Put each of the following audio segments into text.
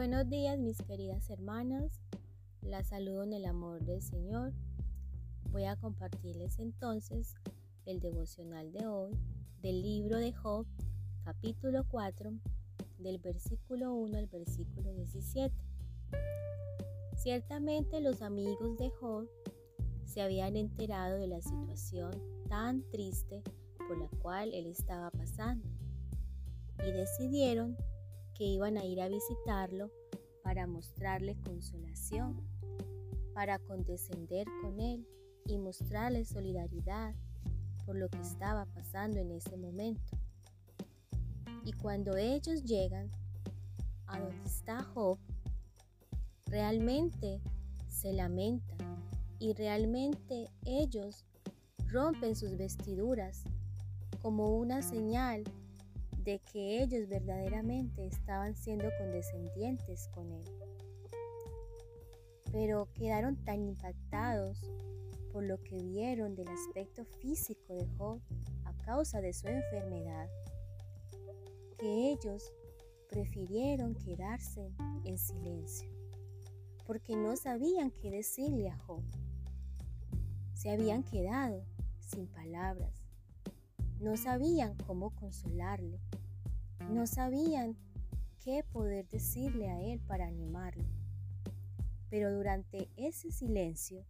Buenos días mis queridas hermanas, las saludo en el amor del Señor. Voy a compartirles entonces el devocional de hoy del libro de Job, capítulo 4, del versículo 1 al versículo 17. Ciertamente los amigos de Job se habían enterado de la situación tan triste por la cual él estaba pasando y decidieron que iban a ir a visitarlo para mostrarle consolación, para condescender con él y mostrarle solidaridad por lo que estaba pasando en ese momento. Y cuando ellos llegan a donde está Job, realmente se lamentan y realmente ellos rompen sus vestiduras como una señal de que ellos verdaderamente estaban siendo condescendientes con él. Pero quedaron tan impactados por lo que vieron del aspecto físico de Job a causa de su enfermedad, que ellos prefirieron quedarse en silencio, porque no sabían qué decirle a Job. Se habían quedado sin palabras, no sabían cómo consolarle, no sabían qué poder decirle a él para animarlo. Pero durante ese silencio,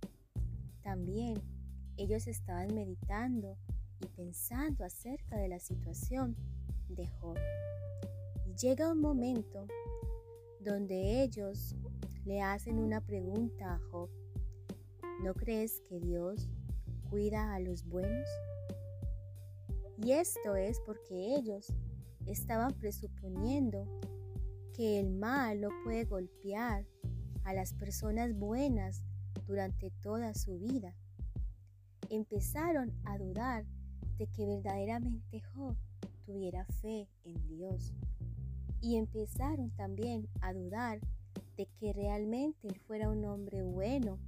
también ellos estaban meditando y pensando acerca de la situación de Job. Y llega un momento donde ellos le hacen una pregunta a Job. ¿No crees que Dios cuida a los buenos? Y esto es porque ellos estaban presuponiendo que el mal no puede golpear a las personas buenas durante toda su vida. Empezaron a dudar de que verdaderamente Job tuviera fe en Dios. Y empezaron también a dudar de que realmente él fuera un hombre bueno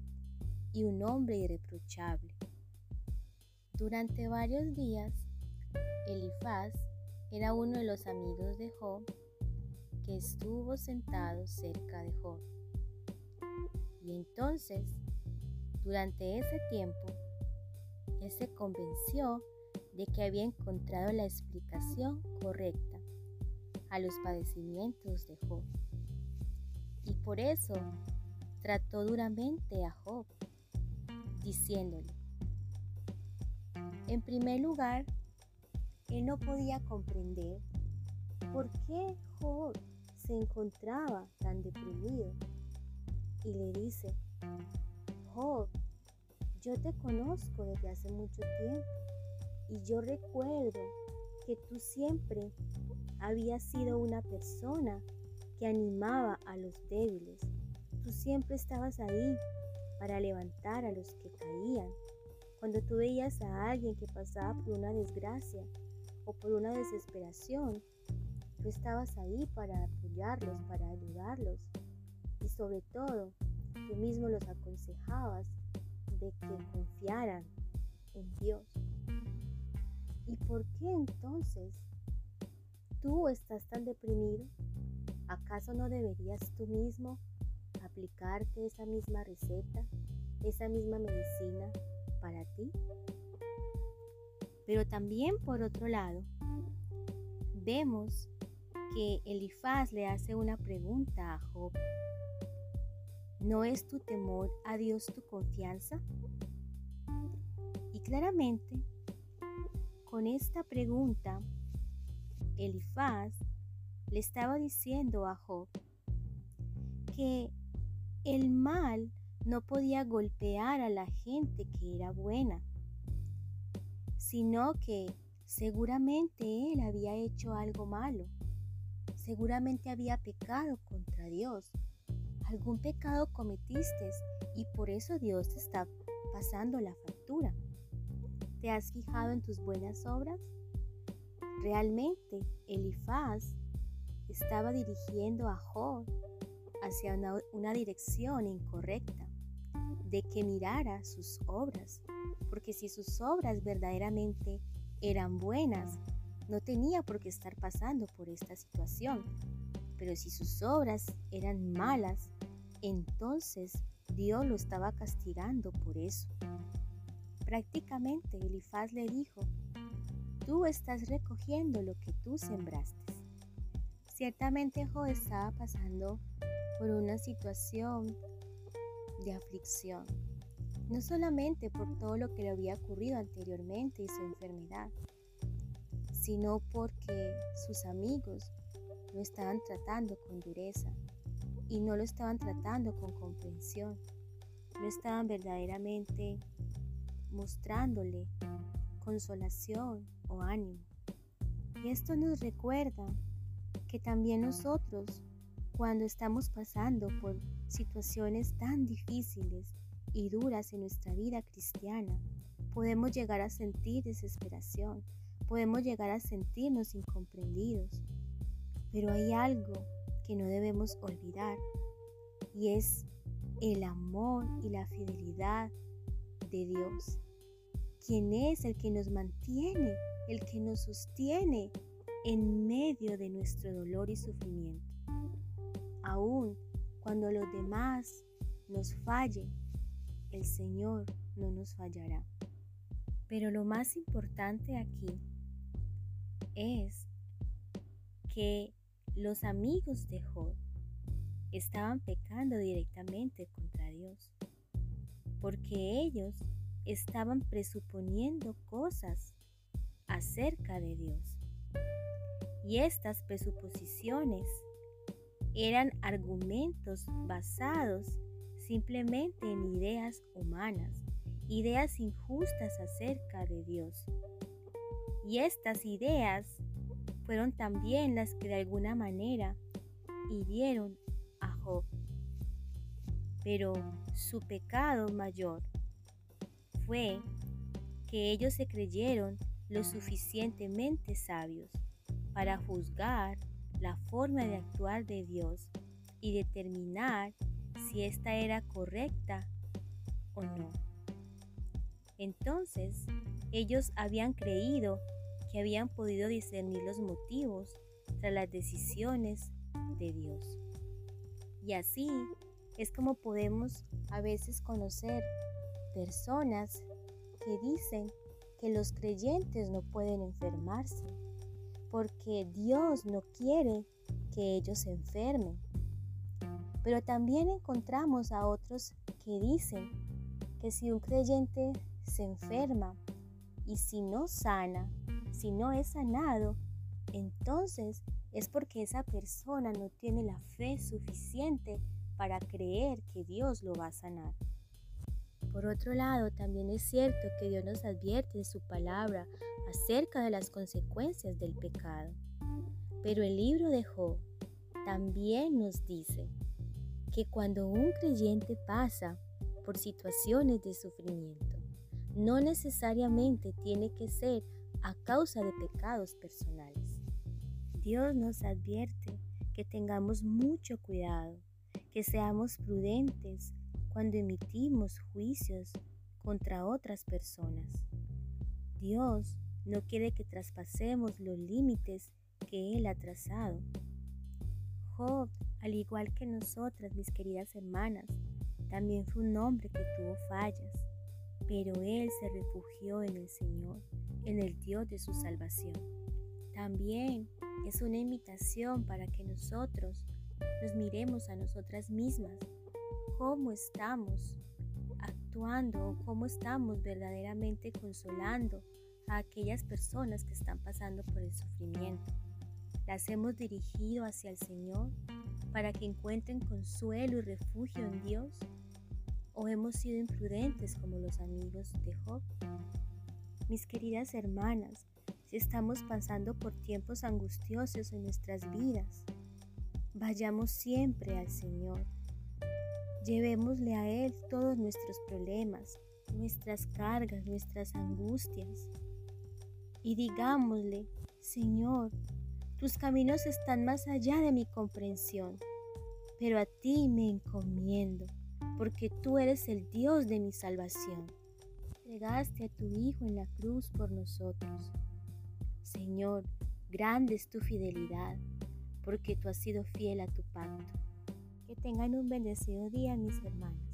y un hombre irreprochable. Durante varios días, Elifaz era uno de los amigos de Job que estuvo sentado cerca de Job. Y entonces, durante ese tiempo, él se convenció de que había encontrado la explicación correcta a los padecimientos de Job. Y por eso trató duramente a Job, diciéndole, en primer lugar, él no podía comprender por qué Job se encontraba tan deprimido. Y le dice, Job, yo te conozco desde hace mucho tiempo y yo recuerdo que tú siempre habías sido una persona que animaba a los débiles. Tú siempre estabas ahí para levantar a los que caían. Cuando tú veías a alguien que pasaba por una desgracia, o por una desesperación, tú estabas ahí para apoyarlos, para ayudarlos y sobre todo tú mismo los aconsejabas de que confiaran en Dios. ¿Y por qué entonces tú estás tan deprimido? ¿Acaso no deberías tú mismo aplicarte esa misma receta, esa misma medicina para ti? Pero también por otro lado, vemos que Elifaz le hace una pregunta a Job. ¿No es tu temor a Dios tu confianza? Y claramente, con esta pregunta, Elifaz le estaba diciendo a Job que el mal no podía golpear a la gente que era buena sino que seguramente él había hecho algo malo, seguramente había pecado contra Dios, algún pecado cometiste y por eso Dios te está pasando la factura. ¿Te has fijado en tus buenas obras? Realmente Elifaz estaba dirigiendo a Job hacia una, una dirección incorrecta, de que mirara sus obras porque si sus obras verdaderamente eran buenas, no tenía por qué estar pasando por esta situación. Pero si sus obras eran malas, entonces Dios lo estaba castigando por eso. Prácticamente Elifaz le dijo, tú estás recogiendo lo que tú sembraste. Ciertamente Job estaba pasando por una situación de aflicción, no solamente por todo lo que le había ocurrido anteriormente y su enfermedad, sino porque sus amigos lo estaban tratando con dureza y no lo estaban tratando con comprensión, no estaban verdaderamente mostrándole consolación o ánimo. Y esto nos recuerda que también nosotros, cuando estamos pasando por situaciones tan difíciles y duras en nuestra vida cristiana, podemos llegar a sentir desesperación, podemos llegar a sentirnos incomprendidos. Pero hay algo que no debemos olvidar y es el amor y la fidelidad de Dios, quien es el que nos mantiene, el que nos sostiene en medio de nuestro dolor y sufrimiento. Aún cuando los demás nos fallen, el Señor no nos fallará. Pero lo más importante aquí es que los amigos de Job estaban pecando directamente contra Dios, porque ellos estaban presuponiendo cosas acerca de Dios. Y estas presuposiciones eran argumentos basados simplemente en ideas humanas, ideas injustas acerca de Dios. Y estas ideas fueron también las que de alguna manera hirieron a Job. Pero su pecado mayor fue que ellos se creyeron lo suficientemente sabios para juzgar la forma de actuar de Dios y determinar si ésta era correcta o no. Entonces, ellos habían creído que habían podido discernir los motivos tras las decisiones de Dios. Y así es como podemos a veces conocer personas que dicen que los creyentes no pueden enfermarse porque Dios no quiere que ellos se enfermen. Pero también encontramos a otros que dicen que si un creyente se enferma y si no sana, si no es sanado, entonces es porque esa persona no tiene la fe suficiente para creer que Dios lo va a sanar. Por otro lado, también es cierto que Dios nos advierte en su palabra acerca de las consecuencias del pecado. Pero el libro de Job también nos dice que cuando un creyente pasa por situaciones de sufrimiento, no necesariamente tiene que ser a causa de pecados personales. Dios nos advierte que tengamos mucho cuidado, que seamos prudentes cuando emitimos juicios contra otras personas. Dios no quiere que traspasemos los límites que Él ha trazado. Job, al igual que nosotras, mis queridas hermanas, también fue un hombre que tuvo fallas, pero Él se refugió en el Señor, en el Dios de su salvación. También es una invitación para que nosotros nos miremos a nosotras mismas cómo estamos actuando o cómo estamos verdaderamente consolando a aquellas personas que están pasando por el sufrimiento. Las hemos dirigido hacia el Señor para que encuentren consuelo y refugio en Dios o hemos sido imprudentes como los amigos de Job. Mis queridas hermanas, si estamos pasando por tiempos angustiosos en nuestras vidas, vayamos siempre al Señor Llevémosle a Él todos nuestros problemas, nuestras cargas, nuestras angustias. Y digámosle, Señor, tus caminos están más allá de mi comprensión, pero a ti me encomiendo, porque tú eres el Dios de mi salvación. Entregaste a tu Hijo en la cruz por nosotros. Señor, grande es tu fidelidad. porque tú has sido fiel a tu pacto. Que tengan un bendecido día, mis hermanos.